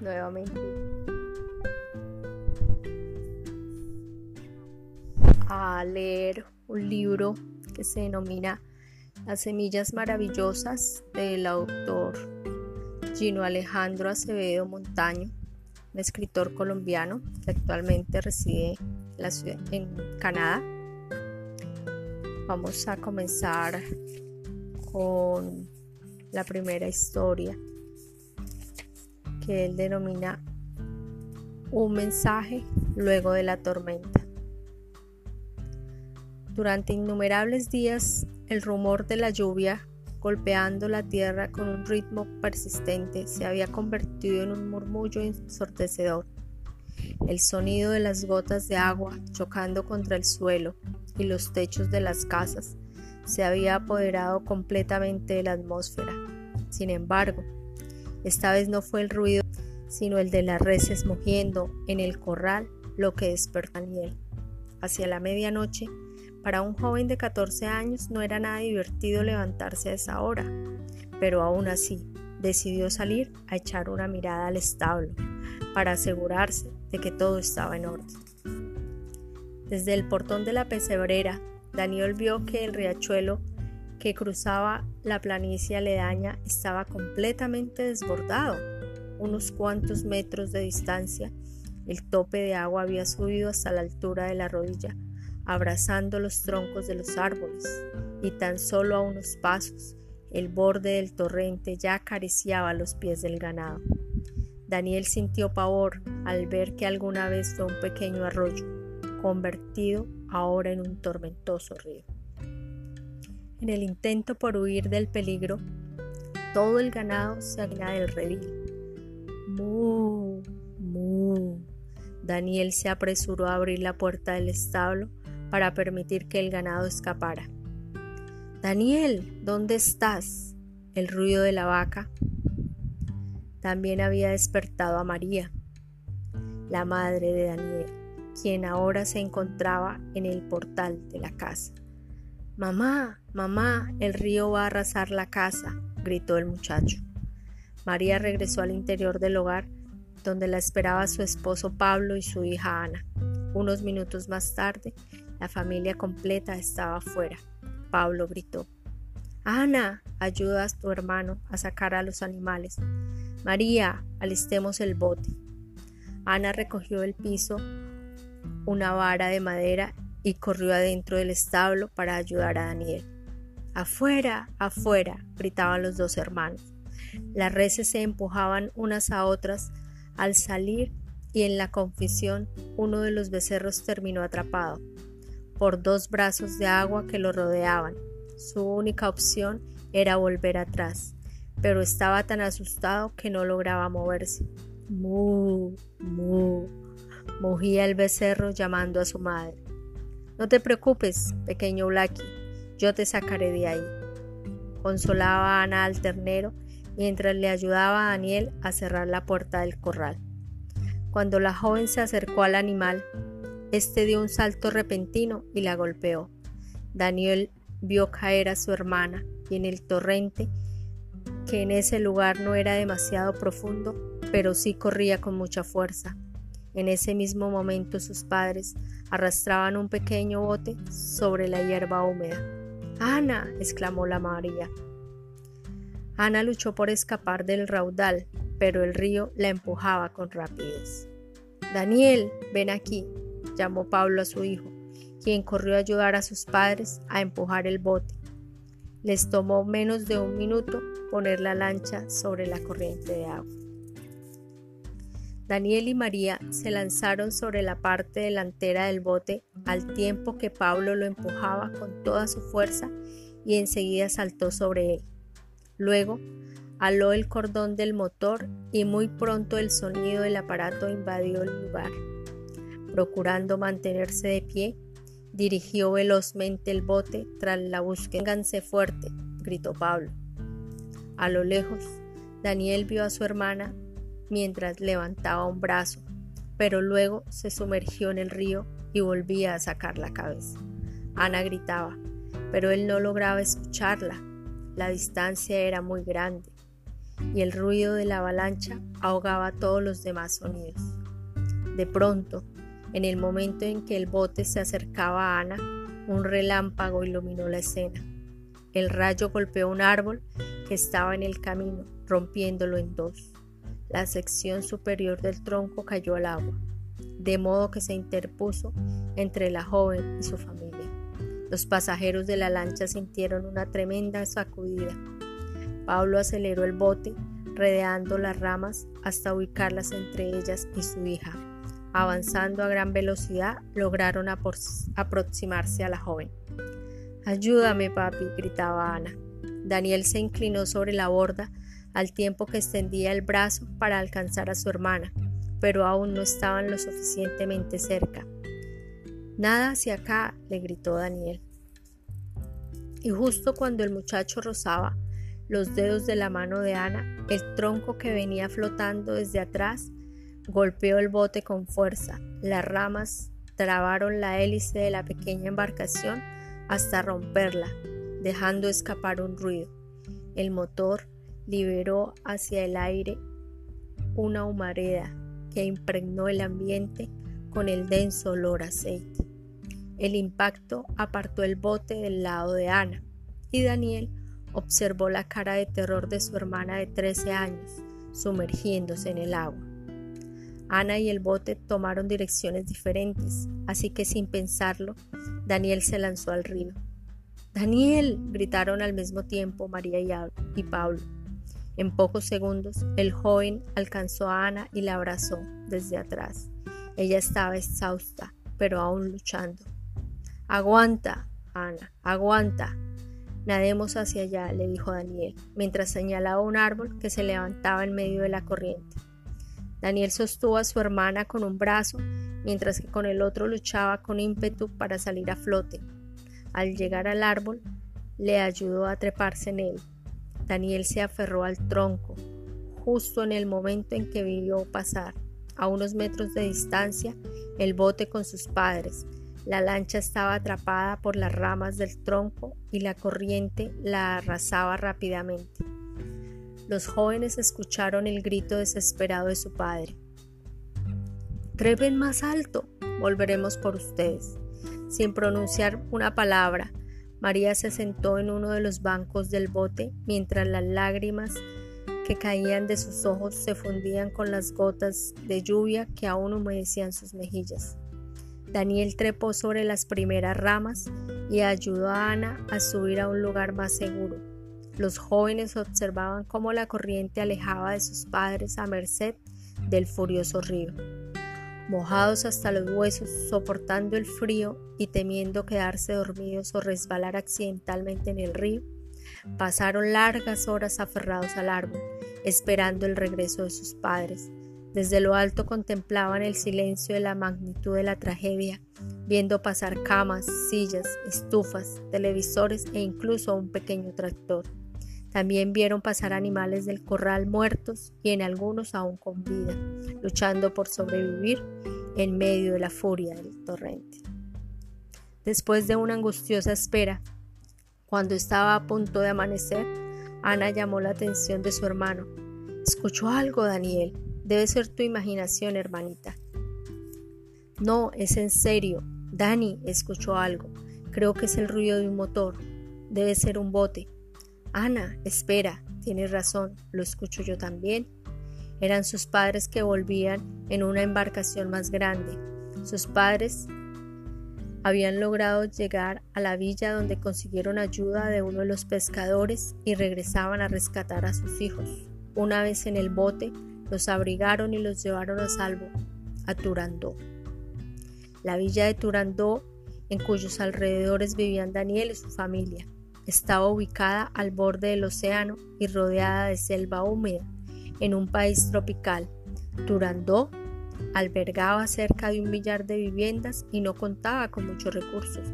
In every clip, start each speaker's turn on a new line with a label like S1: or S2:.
S1: Nuevamente. A leer un libro que se denomina Las semillas maravillosas del autor Gino Alejandro Acevedo Montaño, un escritor colombiano que actualmente reside en, la ciudad, en Canadá. Vamos a comenzar con la primera historia que él denomina un mensaje luego de la tormenta. Durante innumerables días, el rumor de la lluvia golpeando la tierra con un ritmo persistente se había convertido en un murmullo ensordecedor. El sonido de las gotas de agua chocando contra el suelo y los techos de las casas se había apoderado completamente de la atmósfera. Sin embargo, esta vez no fue el ruido, sino el de las reses mugiendo en el corral lo que despertó a Daniel. Hacia la medianoche, para un joven de 14 años no era nada divertido levantarse a esa hora, pero aún así decidió salir a echar una mirada al establo para asegurarse de que todo estaba en orden. Desde el portón de la pesebrera, Daniel vio que el riachuelo que cruzaba la planicie aledaña estaba completamente desbordado. Unos cuantos metros de distancia, el tope de agua había subido hasta la altura de la rodilla, abrazando los troncos de los árboles, y tan solo a unos pasos, el borde del torrente ya acariciaba los pies del ganado. Daniel sintió pavor al ver que alguna vez fue un pequeño arroyo, convertido ahora en un tormentoso río. El intento por huir del peligro, todo el ganado se del redil. ¡Mu! ¡Mu! Daniel se apresuró a abrir la puerta del establo para permitir que el ganado escapara. Daniel, ¿dónde estás? El ruido de la vaca también había despertado a María, la madre de Daniel, quien ahora se encontraba en el portal de la casa. Mamá, mamá, el río va a arrasar la casa, gritó el muchacho. María regresó al interior del hogar, donde la esperaba su esposo Pablo y su hija Ana. Unos minutos más tarde, la familia completa estaba afuera. Pablo gritó, Ana, ayuda a tu hermano a sacar a los animales. María, alistemos el bote. Ana recogió del piso una vara de madera y corrió adentro del establo para ayudar a Daniel. Afuera, afuera, gritaban los dos hermanos. Las reses se empujaban unas a otras al salir y en la confusión uno de los becerros terminó atrapado por dos brazos de agua que lo rodeaban. Su única opción era volver atrás, pero estaba tan asustado que no lograba moverse. Mu, mu, mugía el becerro llamando a su madre. No te preocupes, pequeño Blacky, yo te sacaré de ahí. Consolaba a Ana al ternero mientras le ayudaba a Daniel a cerrar la puerta del corral. Cuando la joven se acercó al animal, este dio un salto repentino y la golpeó. Daniel vio caer a su hermana y en el torrente, que en ese lugar no era demasiado profundo, pero sí corría con mucha fuerza. En ese mismo momento sus padres arrastraban un pequeño bote sobre la hierba húmeda. Ana, exclamó la María. Ana luchó por escapar del raudal, pero el río la empujaba con rapidez. Daniel, ven aquí, llamó Pablo a su hijo, quien corrió a ayudar a sus padres a empujar el bote. Les tomó menos de un minuto poner la lancha sobre la corriente de agua. Daniel y María se lanzaron sobre la parte delantera del bote al tiempo que Pablo lo empujaba con toda su fuerza y enseguida saltó sobre él. Luego aló el cordón del motor y muy pronto el sonido del aparato invadió el lugar. Procurando mantenerse de pie, dirigió velozmente el bote tras la búsqueda. Vénganse fuerte, gritó Pablo. A lo lejos, Daniel vio a su hermana mientras levantaba un brazo, pero luego se sumergió en el río y volvía a sacar la cabeza. Ana gritaba, pero él no lograba escucharla. La distancia era muy grande. y el ruido de la avalancha ahogaba todos los demás sonidos. De pronto, en el momento en que el bote se acercaba a Ana, un relámpago iluminó la escena. El rayo golpeó un árbol que estaba en el camino, rompiéndolo en dos. La sección superior del tronco cayó al agua, de modo que se interpuso entre la joven y su familia. Los pasajeros de la lancha sintieron una tremenda sacudida. Pablo aceleró el bote, rodeando las ramas hasta ubicarlas entre ellas y su hija. Avanzando a gran velocidad, lograron aproximarse a la joven. Ayúdame, papi, gritaba Ana. Daniel se inclinó sobre la borda al tiempo que extendía el brazo para alcanzar a su hermana, pero aún no estaban lo suficientemente cerca. Nada hacia acá, le gritó Daniel. Y justo cuando el muchacho rozaba los dedos de la mano de Ana, el tronco que venía flotando desde atrás Golpeó el bote con fuerza. Las ramas trabaron la hélice de la pequeña embarcación hasta romperla, dejando escapar un ruido. El motor liberó hacia el aire una humareda que impregnó el ambiente con el denso olor a aceite. El impacto apartó el bote del lado de Ana y Daniel observó la cara de terror de su hermana de 13 años sumergiéndose en el agua. Ana y el bote tomaron direcciones diferentes, así que sin pensarlo, Daniel se lanzó al río. Daniel, gritaron al mismo tiempo María y Pablo. En pocos segundos, el joven alcanzó a Ana y la abrazó desde atrás. Ella estaba exhausta, pero aún luchando. Aguanta, Ana, aguanta. Nademos hacia allá, le dijo Daniel, mientras señalaba un árbol que se levantaba en medio de la corriente. Daniel sostuvo a su hermana con un brazo, mientras que con el otro luchaba con ímpetu para salir a flote. Al llegar al árbol, le ayudó a treparse en él. Daniel se aferró al tronco, justo en el momento en que vio pasar, a unos metros de distancia, el bote con sus padres. La lancha estaba atrapada por las ramas del tronco y la corriente la arrasaba rápidamente. Los jóvenes escucharon el grito desesperado de su padre. Trepen más alto, volveremos por ustedes. Sin pronunciar una palabra, María se sentó en uno de los bancos del bote mientras las lágrimas que caían de sus ojos se fundían con las gotas de lluvia que aún humedecían sus mejillas. Daniel trepó sobre las primeras ramas y ayudó a Ana a subir a un lugar más seguro. Los jóvenes observaban cómo la corriente alejaba de sus padres a merced del furioso río. Mojados hasta los huesos, soportando el frío y temiendo quedarse dormidos o resbalar accidentalmente en el río, pasaron largas horas aferrados al árbol, esperando el regreso de sus padres. Desde lo alto contemplaban el silencio de la magnitud de la tragedia, viendo pasar camas, sillas, estufas, televisores e incluso un pequeño tractor. También vieron pasar animales del corral muertos y en algunos aún con vida, luchando por sobrevivir en medio de la furia del torrente. Después de una angustiosa espera, cuando estaba a punto de amanecer, Ana llamó la atención de su hermano. Escuchó algo, Daniel. Debe ser tu imaginación, hermanita. No, es en serio. Dani escuchó algo. Creo que es el ruido de un motor. Debe ser un bote. Ana, espera, tienes razón, lo escucho yo también. Eran sus padres que volvían en una embarcación más grande. Sus padres habían logrado llegar a la villa donde consiguieron ayuda de uno de los pescadores y regresaban a rescatar a sus hijos. Una vez en el bote, los abrigaron y los llevaron a salvo a Turandó. La villa de Turandó, en cuyos alrededores vivían Daniel y su familia. Estaba ubicada al borde del océano y rodeada de selva húmeda, en un país tropical. Turandó albergaba cerca de un millar de viviendas y no contaba con muchos recursos.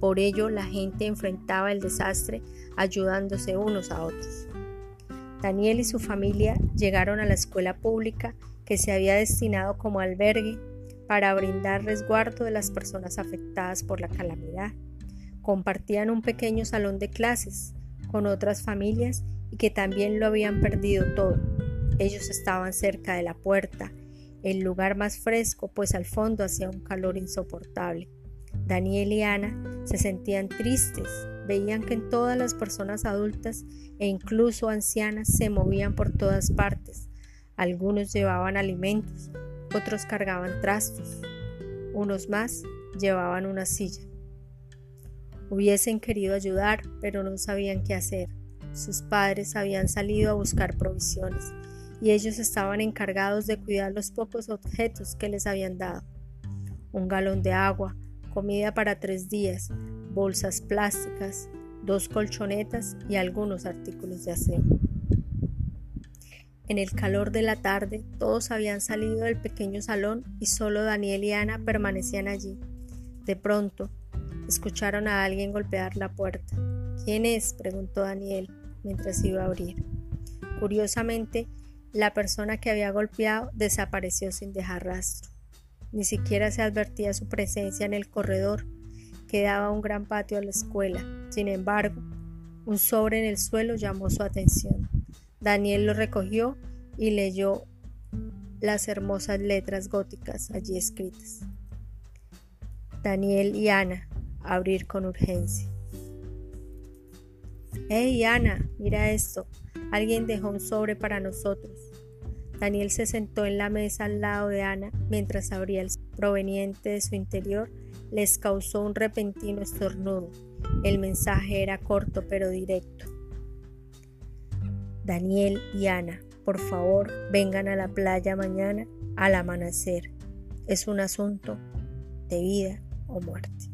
S1: Por ello la gente enfrentaba el desastre ayudándose unos a otros. Daniel y su familia llegaron a la escuela pública que se había destinado como albergue para brindar resguardo de las personas afectadas por la calamidad compartían un pequeño salón de clases con otras familias y que también lo habían perdido todo. Ellos estaban cerca de la puerta, el lugar más fresco, pues al fondo hacía un calor insoportable. Daniel y Ana se sentían tristes, veían que en todas las personas adultas e incluso ancianas se movían por todas partes. Algunos llevaban alimentos, otros cargaban trastos, unos más llevaban una silla. Hubiesen querido ayudar, pero no sabían qué hacer. Sus padres habían salido a buscar provisiones y ellos estaban encargados de cuidar los pocos objetos que les habían dado. Un galón de agua, comida para tres días, bolsas plásticas, dos colchonetas y algunos artículos de aseo. En el calor de la tarde todos habían salido del pequeño salón y solo Daniel y Ana permanecían allí. De pronto, escucharon a alguien golpear la puerta. ¿Quién es? preguntó Daniel mientras iba a abrir. Curiosamente, la persona que había golpeado desapareció sin dejar rastro. Ni siquiera se advertía su presencia en el corredor que daba un gran patio a la escuela. Sin embargo, un sobre en el suelo llamó su atención. Daniel lo recogió y leyó las hermosas letras góticas allí escritas. Daniel y Ana, abrir con urgencia. ¡Hey, Ana! Mira esto. Alguien dejó un sobre para nosotros. Daniel se sentó en la mesa al lado de Ana mientras abría el proveniente de su interior les causó un repentino estornudo. El mensaje era corto pero directo. Daniel y Ana, por favor, vengan a la playa mañana al amanecer. Es un asunto de vida o muerte.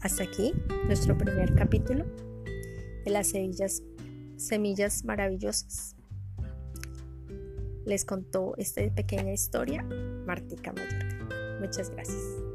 S1: Hasta aquí nuestro primer capítulo de las semillas, semillas maravillosas. Les contó esta pequeña historia Martica Mallorca. Muchas gracias.